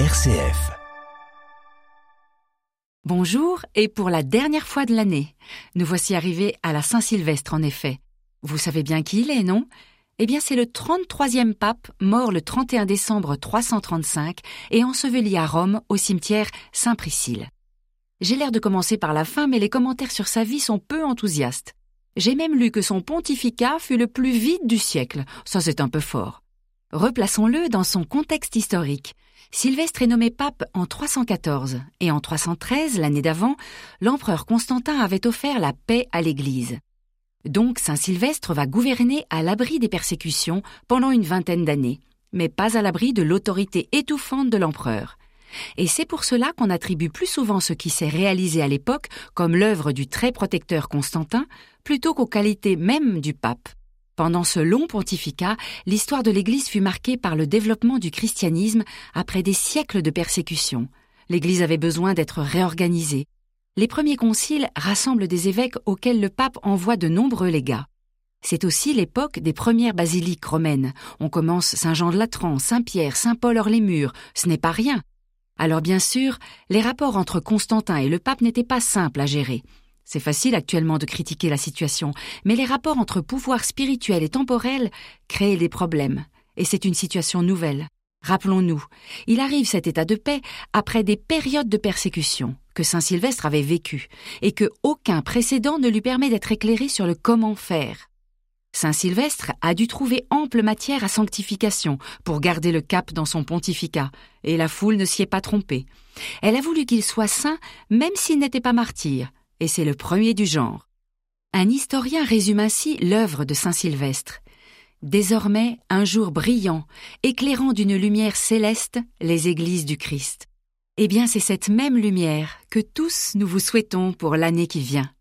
RCF. Bonjour, et pour la dernière fois de l'année, nous voici arrivés à la Saint-Sylvestre en effet. Vous savez bien qui il est, non? Eh bien c'est le 33e pape, mort le 31 décembre 335 et enseveli à Rome au cimetière Saint-Priscille. J'ai l'air de commencer par la fin, mais les commentaires sur sa vie sont peu enthousiastes. J'ai même lu que son pontificat fut le plus vide du siècle. Ça, c'est un peu fort. Replaçons-le dans son contexte historique. Sylvestre est nommé pape en 314 et en 313, l'année d'avant, l'empereur Constantin avait offert la paix à l'Église. Donc Saint Sylvestre va gouverner à l'abri des persécutions pendant une vingtaine d'années, mais pas à l'abri de l'autorité étouffante de l'empereur. Et c'est pour cela qu'on attribue plus souvent ce qui s'est réalisé à l'époque comme l'œuvre du très protecteur Constantin plutôt qu'aux qualités même du pape. Pendant ce long pontificat, l'histoire de l'Église fut marquée par le développement du christianisme après des siècles de persécutions. L'Église avait besoin d'être réorganisée. Les premiers conciles rassemblent des évêques auxquels le pape envoie de nombreux légats. C'est aussi l'époque des premières basiliques romaines. On commence Saint-Jean de Latran, Saint-Pierre, Saint-Paul-Hors-les-Murs. Ce n'est pas rien. Alors bien sûr, les rapports entre Constantin et le pape n'étaient pas simples à gérer. C'est facile actuellement de critiquer la situation, mais les rapports entre pouvoir spirituel et temporel créent des problèmes, et c'est une situation nouvelle. Rappelons-nous, il arrive cet état de paix après des périodes de persécution que Saint Sylvestre avait vécues, et que aucun précédent ne lui permet d'être éclairé sur le comment faire. Saint Sylvestre a dû trouver ample matière à sanctification pour garder le cap dans son pontificat, et la foule ne s'y est pas trompée. Elle a voulu qu'il soit saint même s'il n'était pas martyr, et c'est le premier du genre. Un historien résume ainsi l'œuvre de Saint Sylvestre. Désormais un jour brillant, éclairant d'une lumière céleste les églises du Christ. Eh bien c'est cette même lumière que tous nous vous souhaitons pour l'année qui vient.